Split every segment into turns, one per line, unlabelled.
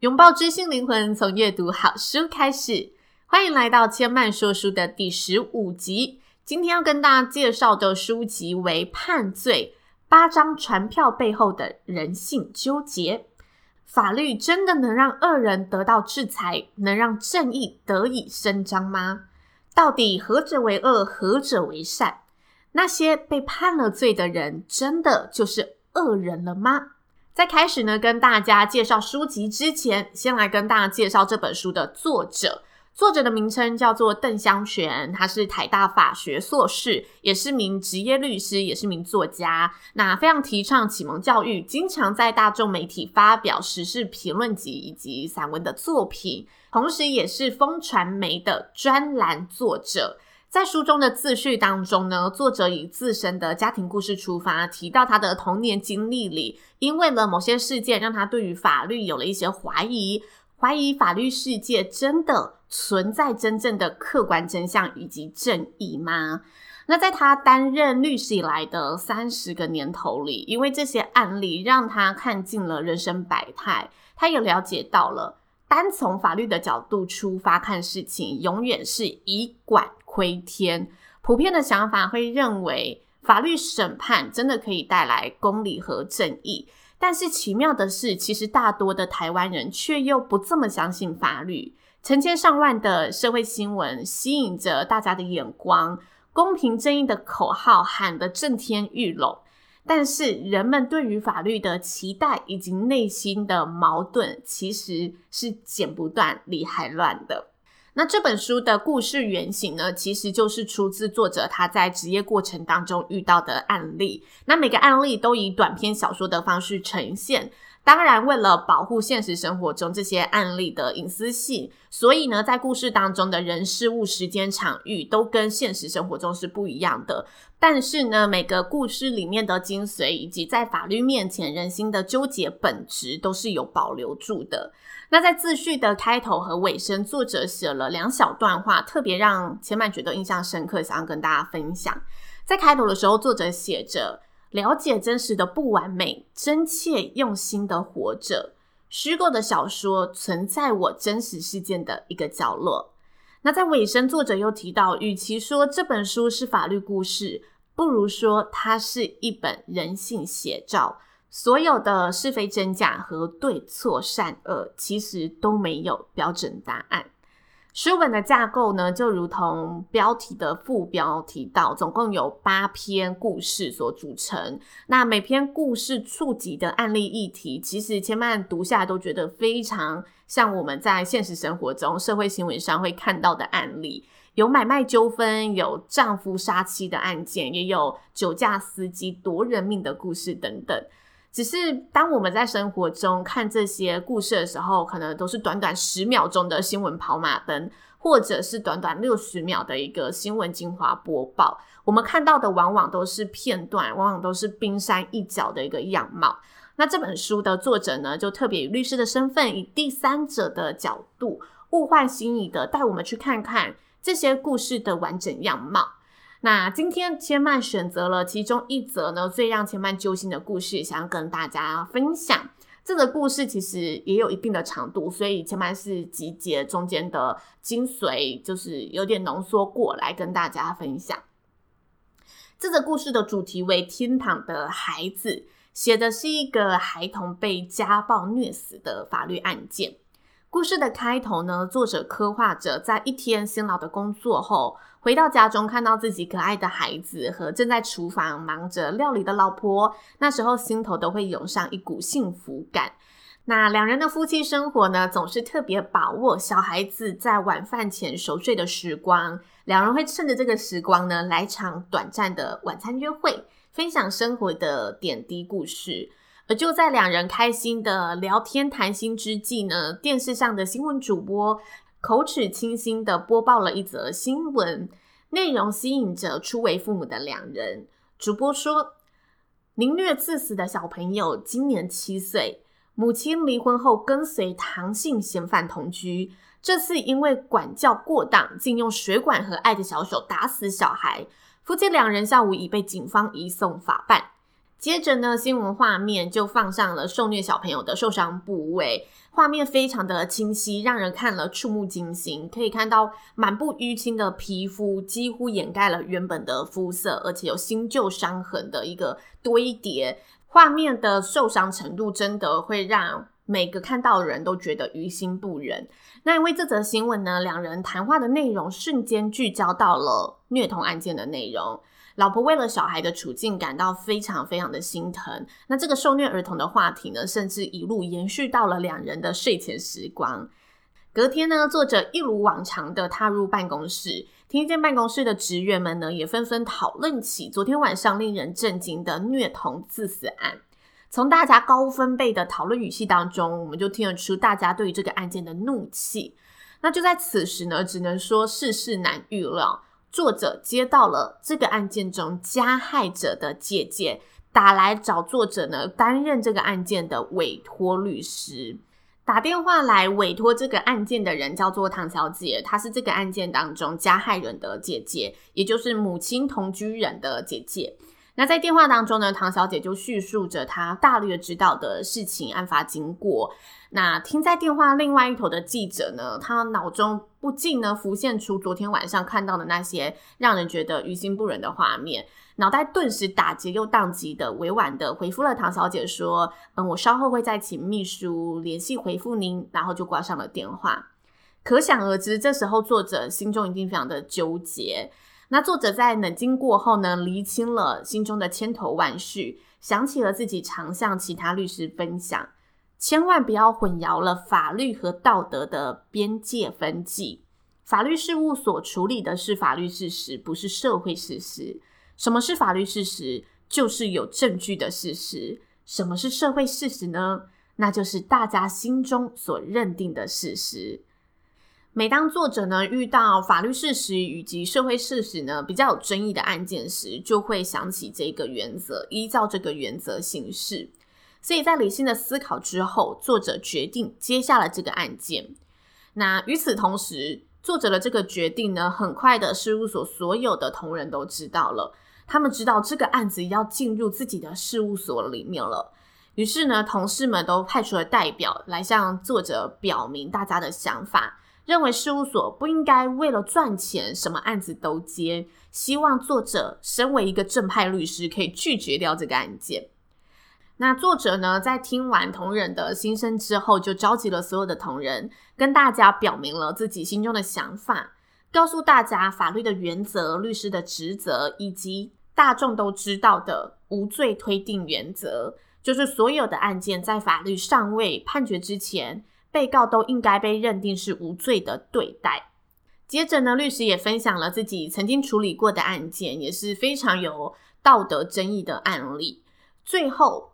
拥抱知性灵魂，从阅读好书开始。欢迎来到千曼说书的第十五集。今天要跟大家介绍的书籍为《判罪：八张传票背后的人性纠结》。法律真的能让恶人得到制裁，能让正义得以伸张吗？到底何者为恶，何者为善？那些被判了罪的人，真的就是恶人了吗？在开始呢，跟大家介绍书籍之前，先来跟大家介绍这本书的作者。作者的名称叫做邓湘泉，他是台大法学硕士，也是名职业律师，也是名作家。那非常提倡启蒙教育，经常在大众媒体发表时事评论集以及散文的作品，同时也是风传媒的专栏作者。在书中的自序当中呢，作者以自身的家庭故事出发，提到他的童年经历里，因为了某些事件，让他对于法律有了一些怀疑，怀疑法律世界真的存在真正的客观真相以及正义吗？那在他担任律师以来的三十个年头里，因为这些案例让他看尽了人生百态，他也了解到了，单从法律的角度出发看事情，永远是以管窥天。普遍的想法会认为，法律审判真的可以带来公理和正义。但是奇妙的是，其实大多的台湾人却又不这么相信法律。成千上万的社会新闻吸引着大家的眼光，公平正义的口号喊得震天欲聋。但是人们对于法律的期待以及内心的矛盾，其实是剪不断、理还乱的。那这本书的故事原型呢，其实就是出自作者他在职业过程当中遇到的案例。那每个案例都以短篇小说的方式呈现。当然，为了保护现实生活中这些案例的隐私性，所以呢，在故事当中的人事物、时间、场域都跟现实生活中是不一样的。但是呢，每个故事里面的精髓以及在法律面前人心的纠结本质都是有保留住的。那在自序的开头和尾声，作者写了两小段话，特别让千嫚觉得印象深刻，想要跟大家分享。在开头的时候，作者写着。了解真实的不完美，真切用心的活着。虚构的小说存在我真实事件的一个角落。那在尾声，作者又提到，与其说这本书是法律故事，不如说它是一本人性写照。所有的是非真假和对错善恶，其实都没有标准答案。书本的架构呢，就如同标题的副标提到，总共有八篇故事所组成。那每篇故事触及的案例议题，其实千万读下来都觉得非常像我们在现实生活中社会新闻上会看到的案例，有买卖纠纷，有丈夫杀妻的案件，也有酒驾司机夺人命的故事等等。只是当我们在生活中看这些故事的时候，可能都是短短十秒钟的新闻跑马灯，或者是短短六十秒的一个新闻精华播报。我们看到的往往都是片段，往往都是冰山一角的一个样貌。那这本书的作者呢，就特别以律师的身份，以第三者的角度，物换星移的带我们去看看这些故事的完整样貌。那今天千嫚选择了其中一则呢，最让千嫚揪心的故事，想要跟大家分享。这个故事其实也有一定的长度，所以千嫚是集结中间的精髓，就是有点浓缩过来跟大家分享。这个故事的主题为《天堂的孩子》，写的是一个孩童被家暴虐死的法律案件。故事的开头呢，作者刻画着在一天辛劳的工作后，回到家中，看到自己可爱的孩子和正在厨房忙着料理的老婆，那时候心头都会涌上一股幸福感。那两人的夫妻生活呢，总是特别把握小孩子在晚饭前熟睡的时光，两人会趁着这个时光呢，来场短暂的晚餐约会，分享生活的点滴故事。而就在两人开心的聊天谈心之际呢，电视上的新闻主播口齿清新的播报了一则新闻，内容吸引着初为父母的两人。主播说，凌虐致死的小朋友今年七岁。母亲离婚后跟随唐姓嫌犯同居，这次因为管教过当，竟用水管和爱的小手打死小孩。夫妻两人下午已被警方移送法办。接着呢，新闻画面就放上了受虐小朋友的受伤部位，画面非常的清晰，让人看了触目惊心。可以看到满布淤青的皮肤几乎掩盖了原本的肤色，而且有新旧伤痕的一个堆叠。画面的受伤程度真的会让每个看到的人都觉得于心不忍。那因为这则新闻呢，两人谈话的内容瞬间聚焦到了虐童案件的内容。老婆为了小孩的处境感到非常非常的心疼。那这个受虐儿童的话题呢，甚至一路延续到了两人的睡前时光。隔天呢，作者一如往常的踏入办公室。听见办公室的职员们呢，也纷纷讨论起昨天晚上令人震惊的虐童致死案。从大家高分贝的讨论语气当中，我们就听得出大家对于这个案件的怒气。那就在此时呢，只能说世事难预料。作者接到了这个案件中加害者的姐姐打来找作者呢，担任这个案件的委托律师。打电话来委托这个案件的人叫做唐小姐，她是这个案件当中加害人的姐姐，也就是母亲同居人的姐姐。那在电话当中呢，唐小姐就叙述着她大略知道的事情、案发经过。那听在电话另外一头的记者呢，他脑中不禁呢浮现出昨天晚上看到的那些让人觉得于心不忍的画面。脑袋顿时打结又宕机的，委婉的回复了唐小姐说：“嗯，我稍后会再请秘书联系回复您。”然后就挂上了电话。可想而知，这时候作者心中一定非常的纠结。那作者在冷静过后呢，厘清了心中的千头万绪，想起了自己常向其他律师分享，千万不要混淆了法律和道德的边界分际。法律事务所处理的是法律事实，不是社会事实。什么是法律事实？就是有证据的事实。什么是社会事实呢？那就是大家心中所认定的事实。每当作者呢遇到法律事实以及社会事实呢比较有争议的案件时，就会想起这个原则，依照这个原则行事。所以在理性的思考之后，作者决定接下了这个案件。那与此同时，作者的这个决定呢，很快的事务所所有的同仁都知道了。他们知道这个案子要进入自己的事务所里面了，于是呢，同事们都派出了代表来向作者表明大家的想法，认为事务所不应该为了赚钱什么案子都接，希望作者身为一个正派律师可以拒绝掉这个案件。那作者呢，在听完同仁的心声之后，就召集了所有的同仁，跟大家表明了自己心中的想法，告诉大家法律的原则、律师的职责以及。大众都知道的无罪推定原则，就是所有的案件在法律尚未判决之前，被告都应该被认定是无罪的对待。接着呢，律师也分享了自己曾经处理过的案件，也是非常有道德争议的案例。最后，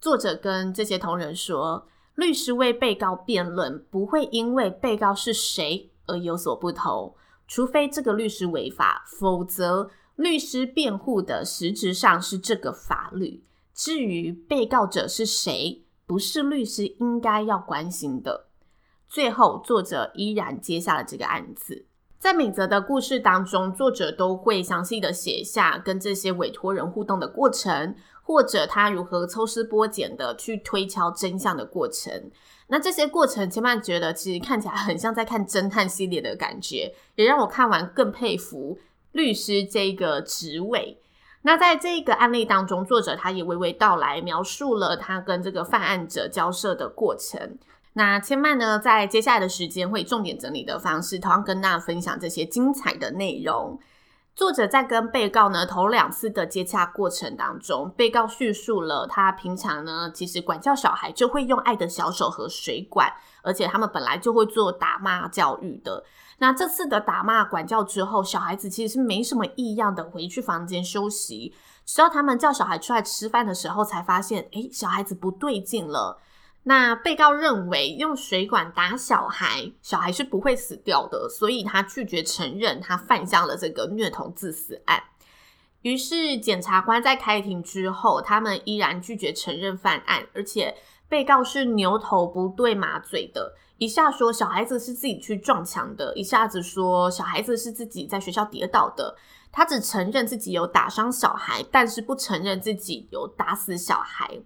作者跟这些同仁说，律师为被告辩论不会因为被告是谁而有所不同，除非这个律师违法，否则。律师辩护的实质上是这个法律，至于被告者是谁，不是律师应该要关心的。最后，作者依然接下了这个案子。在每则的故事当中，作者都会详细的写下跟这些委托人互动的过程，或者他如何抽丝剥茧的去推敲真相的过程。那这些过程，千万觉得其实看起来很像在看侦探系列的感觉，也让我看完更佩服。律师这个职位，那在这个案例当中，作者他也娓娓道来，描述了他跟这个犯案者交涉的过程。那千曼呢，在接下来的时间会重点整理的方式，同样跟大家分享这些精彩的内容。作者在跟被告呢头两次的接洽过程当中，被告叙述了他平常呢其实管教小孩就会用爱的小手和水管，而且他们本来就会做打骂教育的。那这次的打骂管教之后，小孩子其实是没什么异样的，回去房间休息。直到他们叫小孩出来吃饭的时候，才发现，诶，小孩子不对劲了。那被告认为用水管打小孩，小孩是不会死掉的，所以他拒绝承认他犯下了这个虐童致死案。于是检察官在开庭之后，他们依然拒绝承认犯案，而且被告是牛头不对马嘴的，一下说小孩子是自己去撞墙的，一下子说小孩子是自己在学校跌倒的。他只承认自己有打伤小孩，但是不承认自己有打死小孩。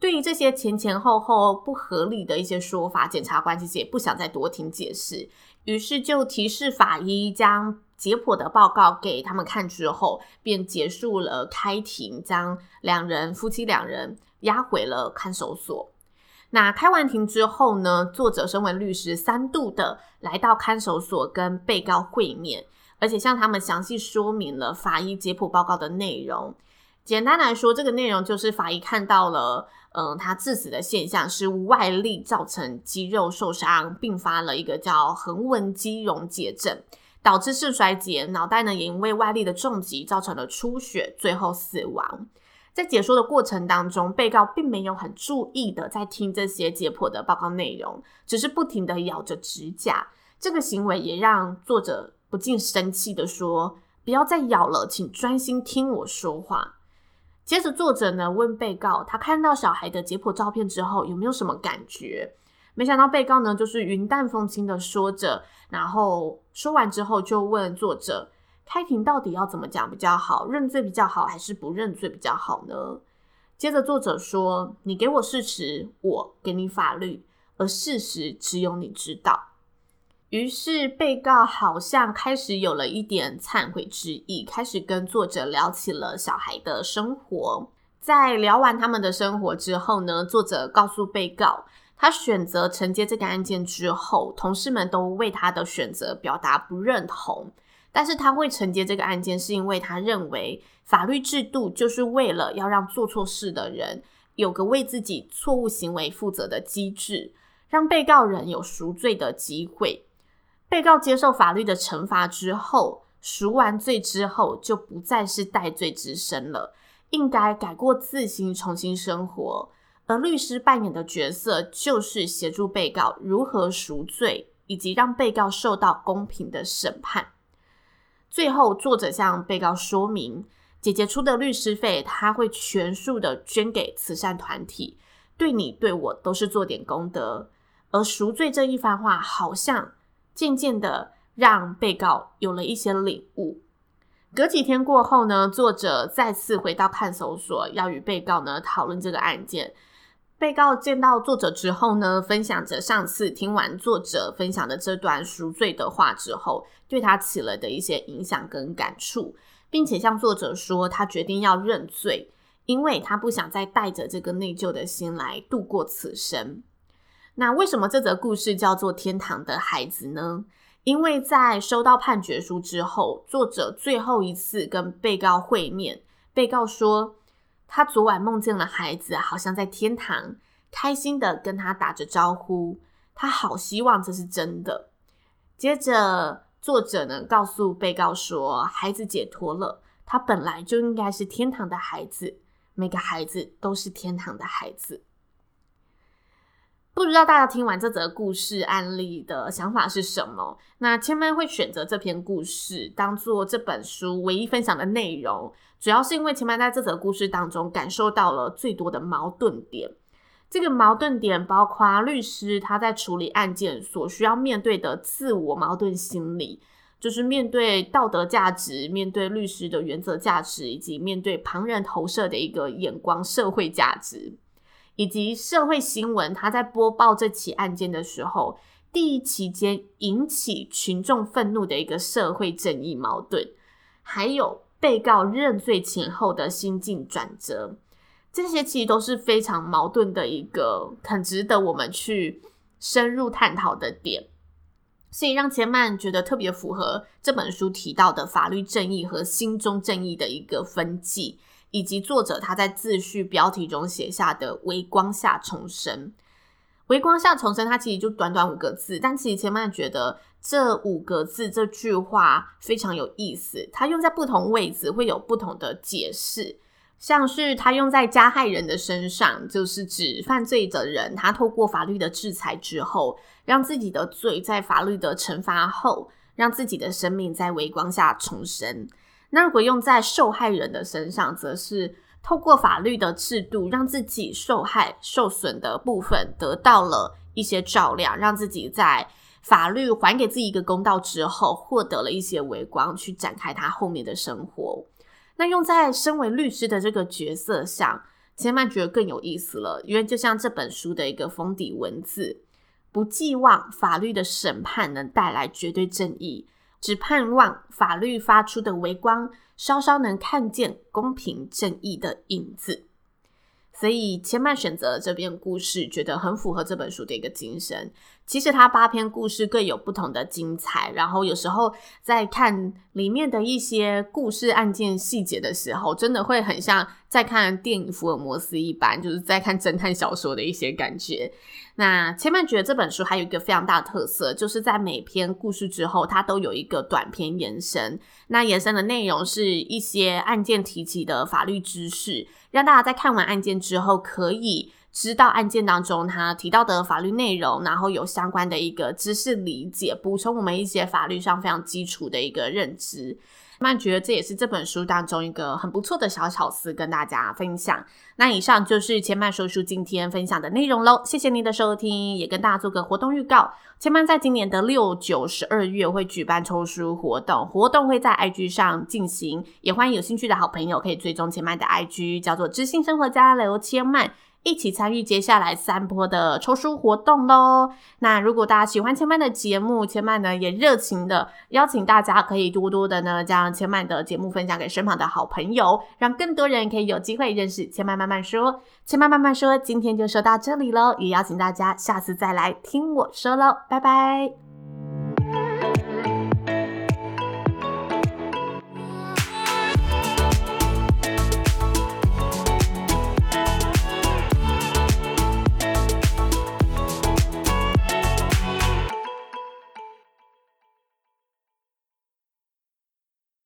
对于这些前前后后不合理的一些说法，检察官其实也不想再多听解释，于是就提示法医将解剖的报告给他们看之后，便结束了开庭，将两人夫妻两人押回了看守所。那开完庭之后呢，作者身为律师，三度的来到看守所跟被告会面，而且向他们详细说明了法医解剖报告的内容。简单来说，这个内容就是法医看到了，嗯、他致死的现象是外力造成肌肉受伤，并发了一个叫横纹肌溶解症，导致肾衰竭，脑袋呢也因为外力的重击造成了出血，最后死亡。在解说的过程当中，被告并没有很注意的在听这些解剖的报告内容，只是不停的咬着指甲。这个行为也让作者不禁生气的说：“不要再咬了，请专心听我说话。”接着，作者呢问被告，他看到小孩的解剖照片之后有没有什么感觉？没想到被告呢就是云淡风轻的说着，然后说完之后就问作者，开庭到底要怎么讲比较好？认罪比较好，还是不认罪比较好呢？接着作者说，你给我事实，我给你法律，而事实只有你知道。于是，被告好像开始有了一点忏悔之意，开始跟作者聊起了小孩的生活。在聊完他们的生活之后呢，作者告诉被告，他选择承接这个案件之后，同事们都为他的选择表达不认同。但是他会承接这个案件，是因为他认为法律制度就是为了要让做错事的人有个为自己错误行为负责的机制，让被告人有赎罪的机会。被告接受法律的惩罚之后，赎完罪之后，就不再是戴罪之身了，应该改过自新，重新生活。而律师扮演的角色，就是协助被告如何赎罪，以及让被告受到公平的审判。最后，作者向被告说明，姐姐出的律师费，他会全数的捐给慈善团体，对你对我都是做点功德。而赎罪这一番话，好像。渐渐的，让被告有了一些领悟。隔几天过后呢，作者再次回到看守所，要与被告呢讨论这个案件。被告见到作者之后呢，分享着上次听完作者分享的这段赎罪的话之后，对他起了的一些影响跟感触，并且向作者说，他决定要认罪，因为他不想再带着这个内疚的心来度过此生。那为什么这则故事叫做《天堂的孩子》呢？因为在收到判决书之后，作者最后一次跟被告会面，被告说他昨晚梦见了孩子，好像在天堂，开心的跟他打着招呼，他好希望这是真的。接着，作者呢告诉被告说，孩子解脱了，他本来就应该是天堂的孩子，每个孩子都是天堂的孩子。不知道大家听完这则故事案例的想法是什么？那千曼会选择这篇故事当做这本书唯一分享的内容，主要是因为千曼在这则故事当中感受到了最多的矛盾点。这个矛盾点包括律师他在处理案件所需要面对的自我矛盾心理，就是面对道德价值、面对律师的原则价值，以及面对旁人投射的一个眼光社会价值。以及社会新闻，他在播报这起案件的时候，第一期间引起群众愤怒的一个社会正义矛盾，还有被告认罪前后的心境转折，这些其实都是非常矛盾的一个，很值得我们去深入探讨的点。所以让千曼觉得特别符合这本书提到的法律正义和心中正义的一个分际，以及作者他在自序标题中写下的“微光下重生”。微光下重生，它其实就短短五个字，但其实千曼觉得这五个字这句话非常有意思。它用在不同位置会有不同的解释，像是它用在加害人的身上，就是指犯罪的人，他透过法律的制裁之后，让自己的罪在法律的惩罚后，让自己的生命在微光下重生。那如果用在受害人的身上，则是。透过法律的制度，让自己受害、受损的部分得到了一些照亮，让自己在法律还给自己一个公道之后，获得了一些微光，去展开他后面的生活。那用在身为律师的这个角色上，千曼觉得更有意思了，因为就像这本书的一个封底文字：不寄望法律的审判能带来绝对正义，只盼望法律发出的微光。稍稍能看见公平正义的影子，所以千曼选择了这篇故事，觉得很符合这本书的一个精神。其实它八篇故事各有不同的精彩，然后有时候在看里面的一些故事案件细节的时候，真的会很像在看电影《福尔摩斯》一般，就是在看侦探小说的一些感觉。那千曼觉得这本书还有一个非常大的特色，就是在每篇故事之后，它都有一个短篇延伸。那延伸的内容是一些案件提及的法律知识，让大家在看完案件之后，可以知道案件当中他提到的法律内容，然后有相关的一个知识理解，补充我们一些法律上非常基础的一个认知。千曼觉得这也是这本书当中一个很不错的小巧思，跟大家分享。那以上就是千曼说书今天分享的内容喽，谢谢您的收听，也跟大家做个活动预告。千曼在今年的六、九、十二月会举办抽书活动，活动会在 IG 上进行，也欢迎有兴趣的好朋友可以追踪千曼的 IG，叫做知性生活家刘千曼。一起参与接下来三波的抽书活动喽！那如果大家喜欢千曼的节目，千曼呢也热情的邀请大家可以多多的呢将千曼的节目分享给身旁的好朋友，让更多人可以有机会认识千曼慢慢说。千曼慢慢说，今天就说到这里喽，也邀请大家下次再来听我说喽，拜拜。